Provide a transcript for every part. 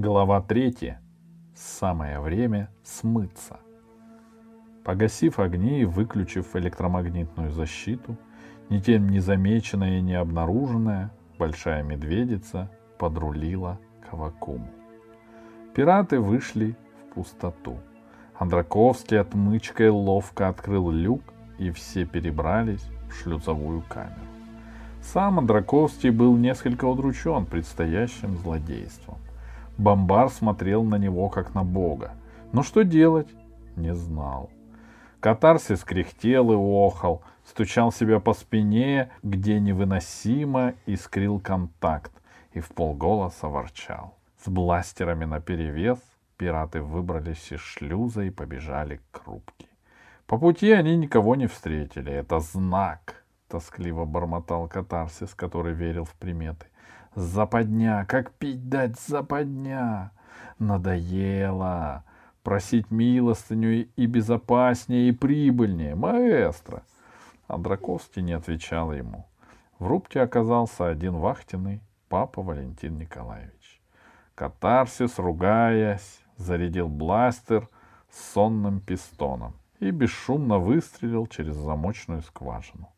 Глава третья. Самое время смыться. Погасив огни и выключив электромагнитную защиту, ни тем не замеченная и не обнаруженная, большая медведица подрулила к Авакуму. Пираты вышли в пустоту. Андраковский отмычкой ловко открыл люк, и все перебрались в шлюзовую камеру. Сам Андраковский был несколько удручен предстоящим злодейством. Бомбар смотрел на него, как на бога. Но что делать? Не знал. Катарсис кряхтел и охал, стучал себя по спине, где невыносимо искрил контакт, и в полголоса ворчал. С бластерами наперевес пираты выбрались из шлюза и побежали к рубке. По пути они никого не встретили. Это знак, — тоскливо бормотал катарсис, который верил в приметы. Западня, как пить дать западня. Надоело просить милостыню и безопаснее, и прибыльнее, маэстро. Андраковский не отвечал ему. В рубке оказался один вахтенный, папа Валентин Николаевич. Катарсис, ругаясь, зарядил бластер с сонным пистоном и бесшумно выстрелил через замочную скважину.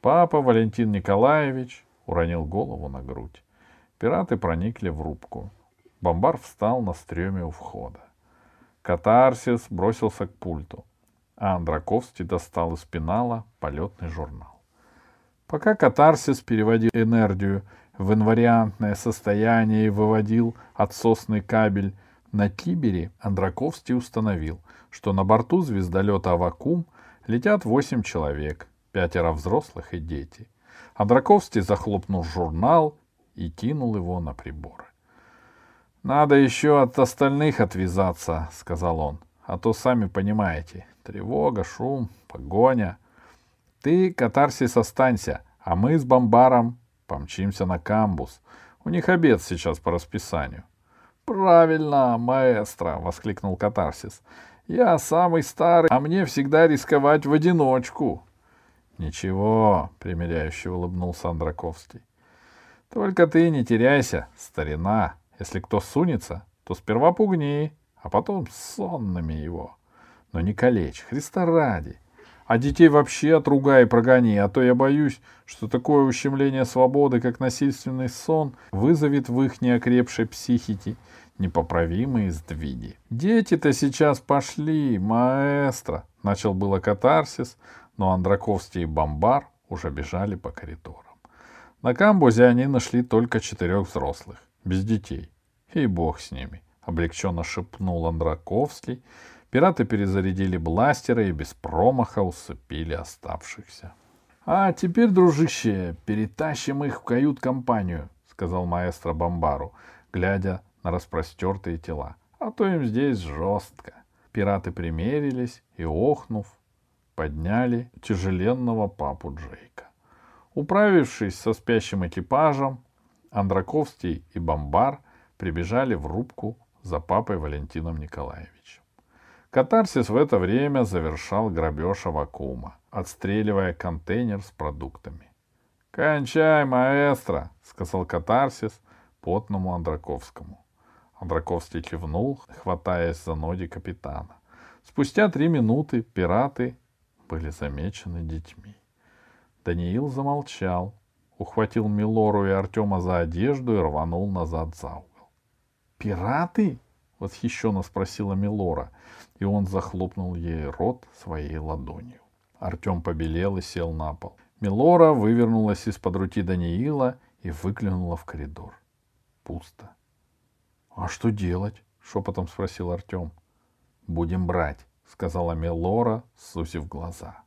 Папа Валентин Николаевич уронил голову на грудь. Пираты проникли в рубку. Бомбар встал на стреме у входа. Катарсис бросился к пульту, а Андраковский достал из пенала полетный журнал. Пока Катарсис переводил энергию в инвариантное состояние и выводил отсосный кабель на кибере, Андраковский установил, что на борту звездолета «Авакум» летят восемь человек, пятеро взрослых и дети. Андраковский захлопнул журнал и кинул его на приборы. «Надо еще от остальных отвязаться», — сказал он. «А то, сами понимаете, тревога, шум, погоня. Ты, катарсис, останься, а мы с Бомбаром помчимся на камбус. У них обед сейчас по расписанию». «Правильно, маэстро!» — воскликнул катарсис. «Я самый старый, а мне всегда рисковать в одиночку». «Ничего», — примиряюще улыбнулся Андраковский. «Только ты не теряйся, старина», если кто сунется, то сперва пугни, а потом сонными его. Но не калечь, Христа ради. А детей вообще отругай и прогони, а то я боюсь, что такое ущемление свободы, как насильственный сон, вызовет в их неокрепшей психике непоправимые сдвиги. Дети-то сейчас пошли, маэстро, начал было катарсис, но Андраковский и Бомбар уже бежали по коридорам. На камбузе они нашли только четырех взрослых без детей. И бог с ними, облегченно шепнул Андраковский. Пираты перезарядили бластеры и без промаха усыпили оставшихся. — А теперь, дружище, перетащим их в кают-компанию, — сказал маэстро Бомбару, глядя на распростертые тела. — А то им здесь жестко. Пираты примерились и, охнув, подняли тяжеленного папу Джейка. Управившись со спящим экипажем, Андраковский и Бомбар прибежали в рубку за папой Валентином Николаевичем. Катарсис в это время завершал грабеж Авакума, отстреливая контейнер с продуктами. «Кончай, маэстро!» — сказал Катарсис потному Андраковскому. Андраковский кивнул, хватаясь за ноги капитана. Спустя три минуты пираты были замечены детьми. Даниил замолчал, ухватил Милору и Артема за одежду и рванул назад за угол. «Пираты?» — восхищенно спросила Милора, и он захлопнул ей рот своей ладонью. Артем побелел и сел на пол. Милора вывернулась из-под руки Даниила и выглянула в коридор. Пусто. «А что делать?» — шепотом спросил Артем. «Будем брать», — сказала Милора, сусив глаза.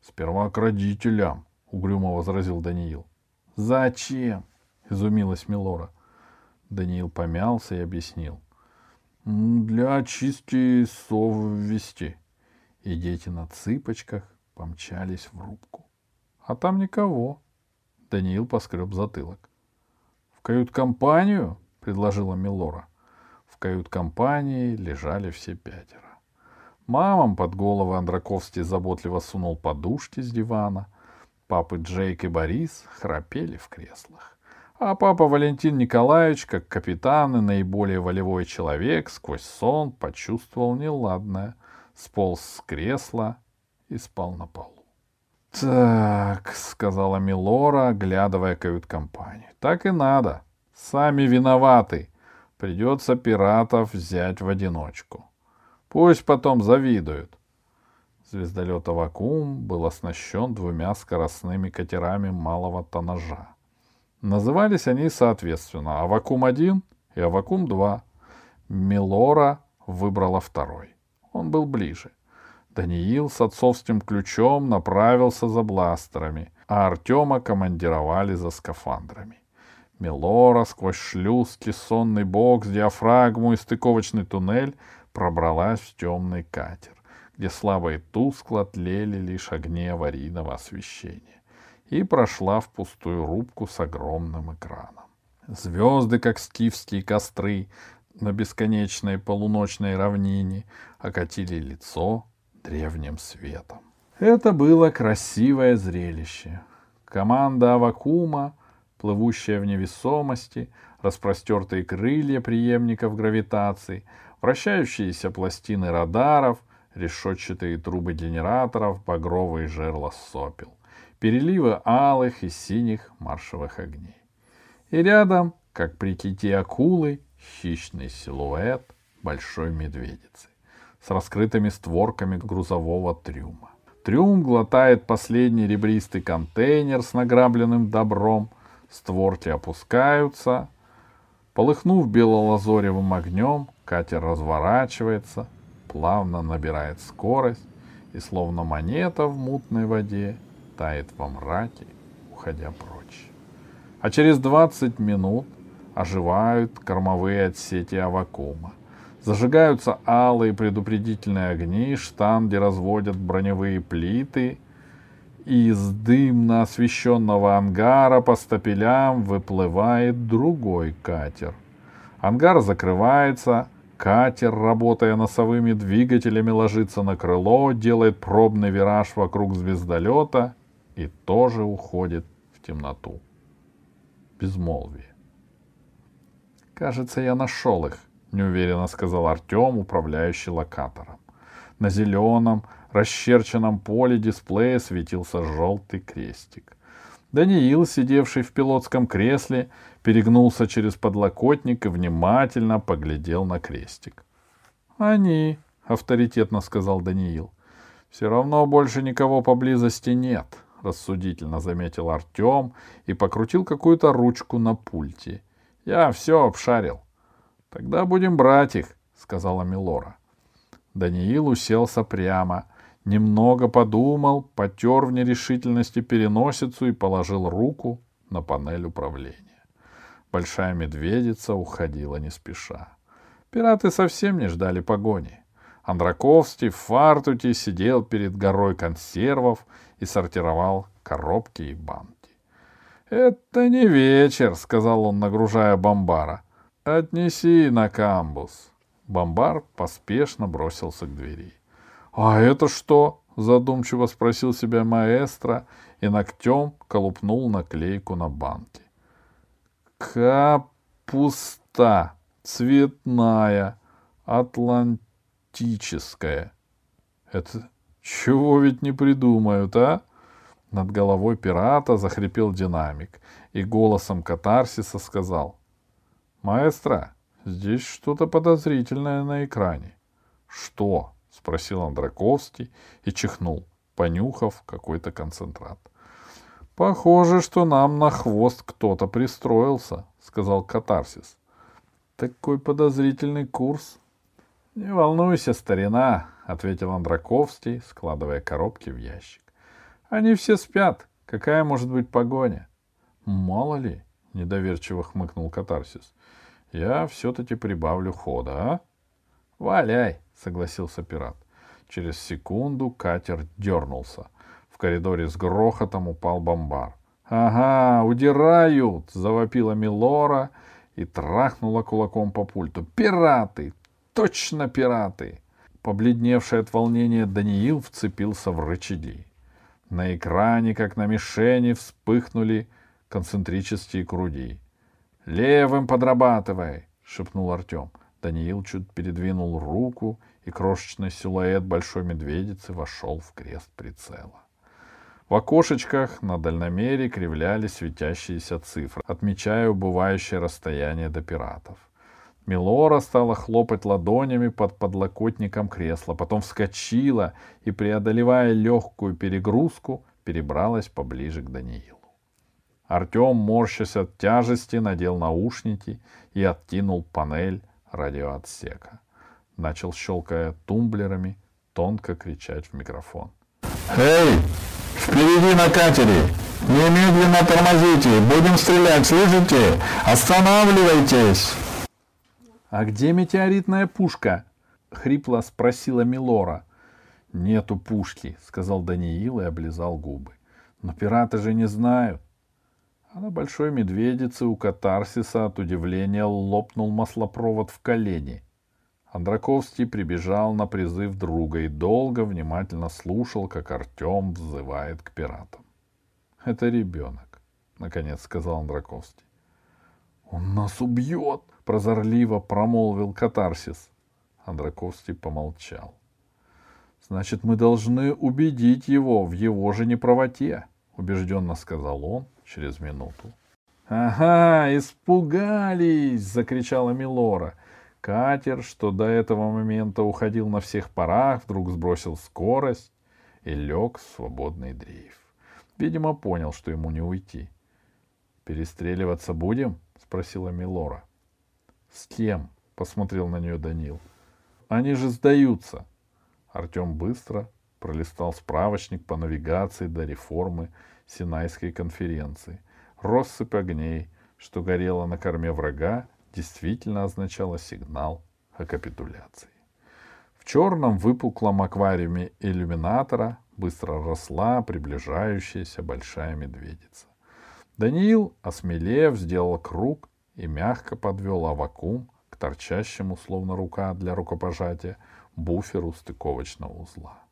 «Сперва к родителям», — угрюмо возразил Даниил. «Зачем?» — изумилась Милора. Даниил помялся и объяснил. «Для очистки совести». И дети на цыпочках помчались в рубку. А там никого. Даниил поскреб затылок. «В кают-компанию?» — предложила Милора. В кают-компании лежали все пятеро. Мамам под головы Андраковский заботливо сунул подушки с дивана — Папы Джейк и Борис храпели в креслах. А папа Валентин Николаевич, как капитан и наиболее волевой человек, сквозь сон почувствовал неладное, сполз с кресла и спал на полу. «Так», — сказала Милора, оглядывая кают-компанию, — «так и надо. Сами виноваты. Придется пиратов взять в одиночку. Пусть потом завидуют». Звездолет «Авакум» был оснащен двумя скоростными катерами малого тоннажа. Назывались они соответственно «Авакум-1» и «Авакум-2». Милора выбрала второй. Он был ближе. Даниил с отцовским ключом направился за бластерами, а Артема командировали за скафандрами. Милора сквозь шлюз, кессонный бокс, диафрагму и стыковочный туннель пробралась в темный катер, где слабо и тускло тлели лишь огни аварийного освещения, и прошла в пустую рубку с огромным экраном. Звезды, как скифские костры, на бесконечной полуночной равнине окатили лицо древним светом. Это было красивое зрелище. Команда Авакума, плывущая в невесомости, распростертые крылья преемников гравитации, вращающиеся пластины радаров, решетчатые трубы генераторов, багровые жерла сопел, переливы алых и синих маршевых огней. И рядом, как при ките акулы, хищный силуэт большой медведицы с раскрытыми створками грузового трюма. Трюм глотает последний ребристый контейнер с награбленным добром, створки опускаются. Полыхнув белолазоревым огнем, катер разворачивается, плавно набирает скорость и, словно монета в мутной воде, тает во мраке, уходя прочь. А через 20 минут оживают кормовые отсеки авакума — Зажигаются алые предупредительные огни, штанги разводят броневые плиты, из дымно освещенного ангара по стапелям выплывает другой катер. Ангар закрывается, катер, работая носовыми двигателями, ложится на крыло, делает пробный вираж вокруг звездолета и тоже уходит в темноту. Безмолвие. Кажется, я нашел их, неуверенно сказал Артем, управляющий локатором. На зеленом, расчерченном поле дисплея светился желтый крестик. Даниил, сидевший в пилотском кресле, перегнулся через подлокотник и внимательно поглядел на крестик. «Они», — авторитетно сказал Даниил. «Все равно больше никого поблизости нет», — рассудительно заметил Артем и покрутил какую-то ручку на пульте. «Я все обшарил. Тогда будем брать их, сказала Милора. Даниил уселся прямо, немного подумал, потер в нерешительности переносицу и положил руку на панель управления. Большая медведица уходила не спеша. Пираты совсем не ждали погони. Андраковский в фартуте сидел перед горой консервов и сортировал коробки и банки. — Это не вечер, — сказал он, нагружая бомбара. «Отнеси на камбус». Бомбар поспешно бросился к двери. «А это что?» — задумчиво спросил себя маэстро и ногтем колупнул наклейку на банке. «Капуста цветная, атлантическая». Это чего ведь не придумают, а? Над головой пирата захрипел динамик и голосом катарсиса сказал — «Маэстро, здесь что-то подозрительное на экране». «Что?» — спросил Андраковский и чихнул, понюхав какой-то концентрат. «Похоже, что нам на хвост кто-то пристроился», — сказал Катарсис. «Такой подозрительный курс». «Не волнуйся, старина», — ответил Андраковский, складывая коробки в ящик. «Они все спят. Какая может быть погоня?» «Мало ли», — недоверчиво хмыкнул Катарсис. Я все-таки прибавлю хода, а? Валяй, согласился пират. Через секунду катер дернулся. В коридоре с грохотом упал бомбар. «Ага, удирают!» — завопила Милора и трахнула кулаком по пульту. «Пираты! Точно пираты!» Побледневший от волнения Даниил вцепился в рычаги. На экране, как на мишени, вспыхнули концентрические круги. Левым подрабатывай, шепнул Артем. Даниил чуть передвинул руку, и крошечный силуэт большой медведицы вошел в крест прицела. В окошечках на дальномере кривлялись светящиеся цифры, отмечая убывающее расстояние до пиратов. Милора стала хлопать ладонями под подлокотником кресла, потом вскочила и, преодолевая легкую перегрузку, перебралась поближе к Даниилу. Артем, морщась от тяжести, надел наушники и откинул панель радиоотсека. Начал, щелкая тумблерами, тонко кричать в микрофон. «Эй, впереди на катере! Немедленно тормозите! Будем стрелять, слышите? Останавливайтесь!» «А где метеоритная пушка?» — хрипло спросила Милора. «Нету пушки», — сказал Даниил и облизал губы. «Но пираты же не знают». А на большой медведице у катарсиса от удивления лопнул маслопровод в колени. Андраковский прибежал на призыв друга и долго внимательно слушал, как Артем взывает к пиратам. — Это ребенок, — наконец сказал Андраковский. — Он нас убьет! — прозорливо промолвил катарсис. Андраковский помолчал. — Значит, мы должны убедить его в его же неправоте, — убежденно сказал он через минуту. — Ага, испугались! — закричала Милора. — Катер, что до этого момента уходил на всех парах, вдруг сбросил скорость и лег в свободный дрейф. Видимо, понял, что ему не уйти. «Перестреливаться будем?» — спросила Милора. «С кем?» — посмотрел на нее Данил. «Они же сдаются!» Артем быстро пролистал справочник по навигации до реформы Синайской конференции. Россыпь огней, что горела на корме врага, действительно означало сигнал о капитуляции. В черном выпуклом аквариуме иллюминатора быстро росла приближающаяся большая медведица. Даниил, осмелев, сделал круг и мягко подвел авакум к торчащему, словно рука для рукопожатия, буферу стыковочного узла.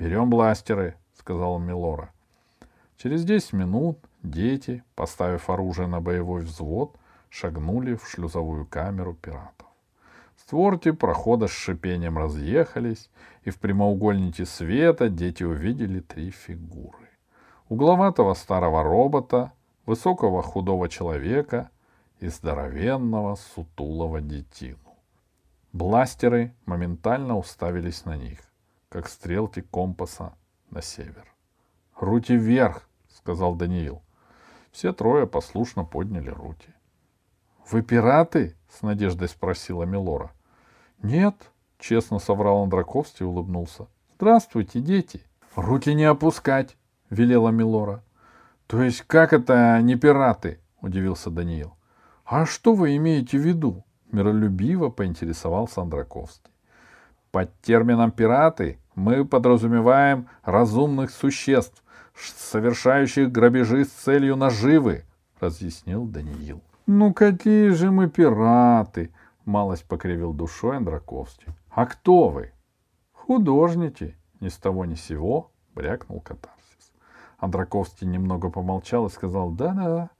«Берем бластеры», — сказал Милора. Через десять минут дети, поставив оружие на боевой взвод, шагнули в шлюзовую камеру пиратов. Створки прохода с шипением разъехались, и в прямоугольнике света дети увидели три фигуры. Угловатого старого робота, высокого худого человека и здоровенного сутулого детину. Бластеры моментально уставились на них, как стрелки компаса на север. «Руки вверх!» — сказал Даниил. Все трое послушно подняли руки. «Вы пираты?» — с надеждой спросила Милора. «Нет», — честно соврал Андраковский и улыбнулся. «Здравствуйте, дети!» «Руки не опускать!» — велела Милора. «То есть как это не пираты?» — удивился Даниил. «А что вы имеете в виду?» — миролюбиво поинтересовался Андраковский. «Под термином «пираты» мы подразумеваем разумных существ, совершающих грабежи с целью наживы», — разъяснил Даниил. «Ну какие же мы пираты!» — малость покривил душой Андраковский. «А кто вы?» «Художники!» — ни с того ни сего брякнул катарсис. Андраковский немного помолчал и сказал «Да-да».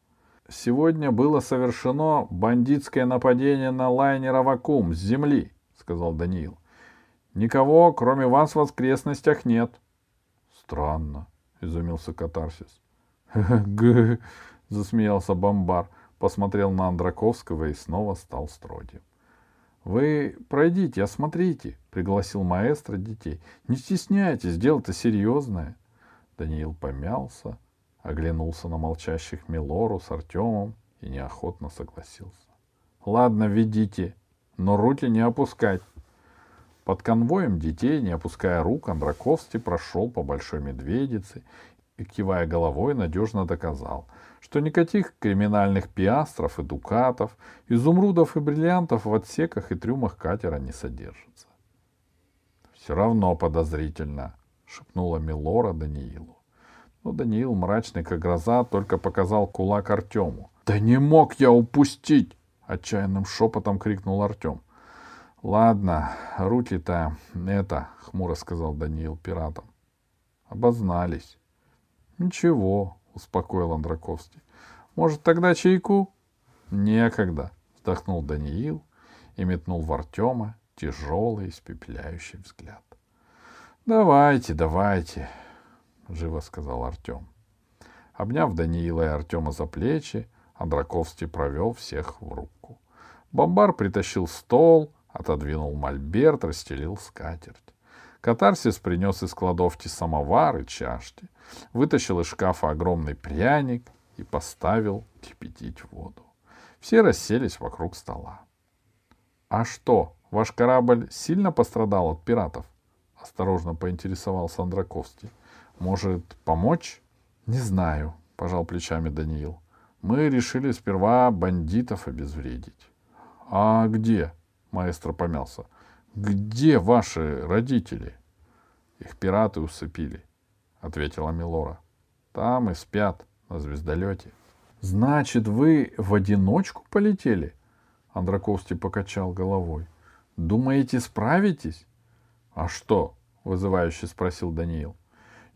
«Сегодня было совершено бандитское нападение на лайнер «Авакум» с земли», — сказал Даниил. «Никого, кроме вас, в воскресностях нет». «Странно», — изумился катарсис. «Г-г-г», засмеялся бомбар посмотрел на Андраковского и снова стал строгим. — Вы пройдите, осмотрите, — пригласил маэстро детей. — Не стесняйтесь, дело-то серьезное. Даниил помялся, оглянулся на молчащих Милору с Артемом и неохотно согласился. — Ладно, ведите, но руки не опускать. Под конвоем детей, не опуская рук, Андраковский прошел по Большой Медведице и, кивая головой, надежно доказал — что никаких криминальных пиастров и дукатов, изумрудов и бриллиантов в отсеках и трюмах катера не содержится. — Все равно подозрительно, — шепнула Милора Даниилу. Но Даниил, мрачный как гроза, только показал кулак Артему. — Да не мог я упустить! — отчаянным шепотом крикнул Артем. — Ладно, руки-то это, — хмуро сказал Даниил пиратам. — Обознались. — Ничего, — успокоил Андраковский. — Может, тогда чайку? Некогда, вздохнул Даниил и метнул в Артема тяжелый, испепеляющий взгляд. Давайте, давайте, живо сказал Артем. Обняв Даниила и Артема за плечи, Андраковский провел всех в руку. Бомбар притащил стол, отодвинул мольберт, расстелил скатерть. Катарсис принес из кладовки самовар и чашки, вытащил из шкафа огромный пряник и поставил кипятить воду. Все расселись вокруг стола. — А что, ваш корабль сильно пострадал от пиратов? — осторожно поинтересовался Андраковский. — Может, помочь? — Не знаю, — пожал плечами Даниил. — Мы решили сперва бандитов обезвредить. — А где? — маэстро помялся. — где ваши родители? Их пираты усыпили, ответила Милора. Там и спят на звездолете. Значит, вы в одиночку полетели? Андраковский покачал головой. Думаете, справитесь? А что? вызывающе спросил Даниил.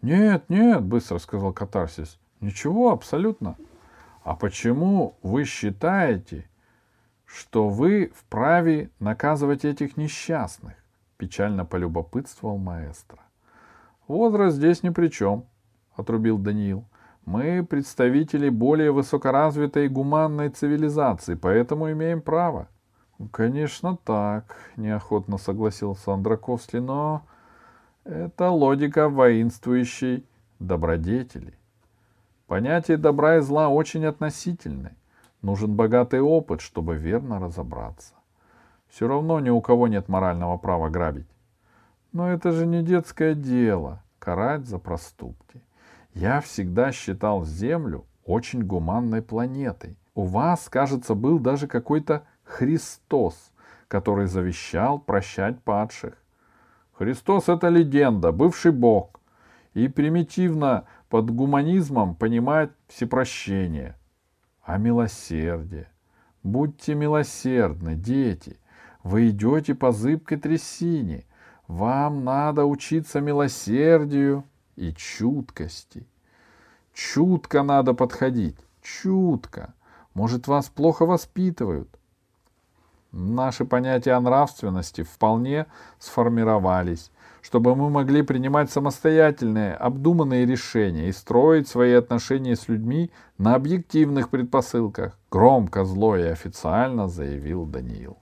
Нет, нет, быстро сказал Катарсис. Ничего, абсолютно. А почему вы считаете, что вы вправе наказывать этих несчастных, печально полюбопытствовал маэстро. Возраст здесь ни при чем, отрубил Даниил. Мы представители более высокоразвитой гуманной цивилизации, поэтому имеем право. Конечно, так, неохотно согласился Андраковский, но это логика воинствующей добродетели. Понятие добра и зла очень относительны. Нужен богатый опыт, чтобы верно разобраться. Все равно ни у кого нет морального права грабить. Но это же не детское дело — карать за проступки. Я всегда считал Землю очень гуманной планетой. У вас, кажется, был даже какой-то Христос, который завещал прощать падших. Христос — это легенда, бывший Бог. И примитивно под гуманизмом понимать всепрощение — а милосердие. Будьте милосердны, дети. Вы идете по зыбкой трясине. Вам надо учиться милосердию и чуткости. Чутко надо подходить, чутко. Может, вас плохо воспитывают. Наши понятия о нравственности вполне сформировались чтобы мы могли принимать самостоятельные, обдуманные решения и строить свои отношения с людьми на объективных предпосылках, громко, зло и официально заявил Даниил.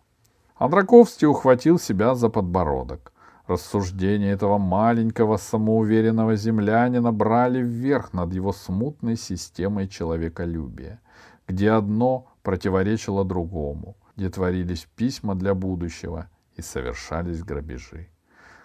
Андраковский ухватил себя за подбородок. Рассуждения этого маленького самоуверенного землянина брали вверх над его смутной системой человеколюбия, где одно противоречило другому, где творились письма для будущего и совершались грабежи.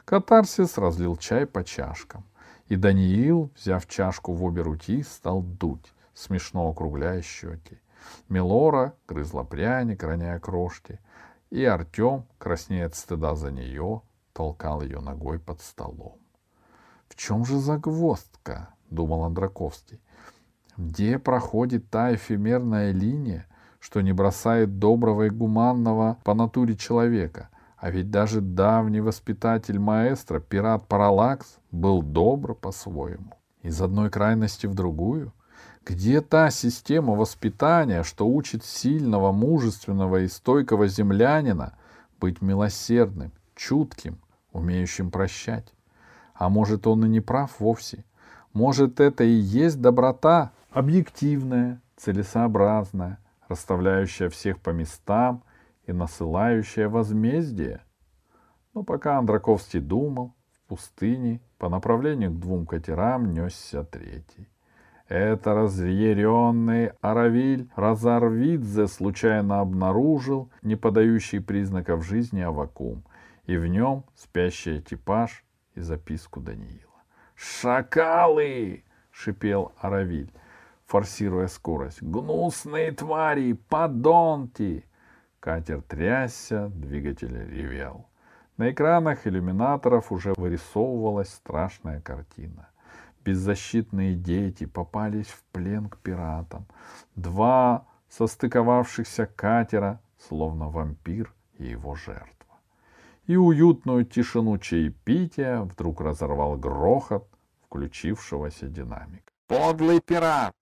Катарсис разлил чай по чашкам. И Даниил, взяв чашку в обе руки, стал дуть, смешно округляя щеки. Мелора грызла пряник, роняя крошки. И Артем, краснея от стыда за нее, толкал ее ногой под столом. — В чем же загвоздка? — думал Андраковский. — Где проходит та эфемерная линия, что не бросает доброго и гуманного по натуре человека — а ведь даже давний воспитатель маэстро, пират Паралакс, был добр по-своему. Из одной крайности в другую. Где та система воспитания, что учит сильного, мужественного и стойкого землянина быть милосердным, чутким, умеющим прощать? А может, он и не прав вовсе? Может, это и есть доброта, объективная, целесообразная, расставляющая всех по местам и насылающее возмездие. Но пока Андраковский думал, в пустыне по направлению к двум катерам несся третий. Это разъяренный Аравиль Разарвидзе случайно обнаружил не подающий признаков жизни Авакум, и в нем спящий экипаж и записку Даниила. «Шакалы!» — шипел Аравиль, форсируя скорость. «Гнусные твари! Подонки! Катер трясся, двигатель ревел. На экранах иллюминаторов уже вырисовывалась страшная картина. Беззащитные дети попались в плен к пиратам. Два состыковавшихся катера, словно вампир и его жертва. И уютную тишину чаепития вдруг разорвал грохот включившегося динамика. «Подлый пират!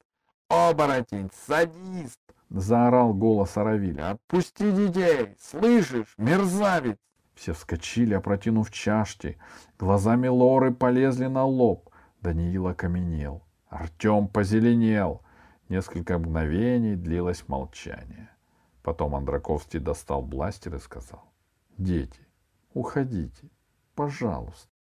Оборотень! Садист! Заорал голос Аравиля. «Отпусти детей! Слышишь, мерзавец!» Все вскочили, опротянув чашки. Глазами Лоры полезли на лоб. Даниил окаменел. Артем позеленел. Несколько мгновений длилось молчание. Потом Андраковский достал бластер и сказал. «Дети, уходите, пожалуйста».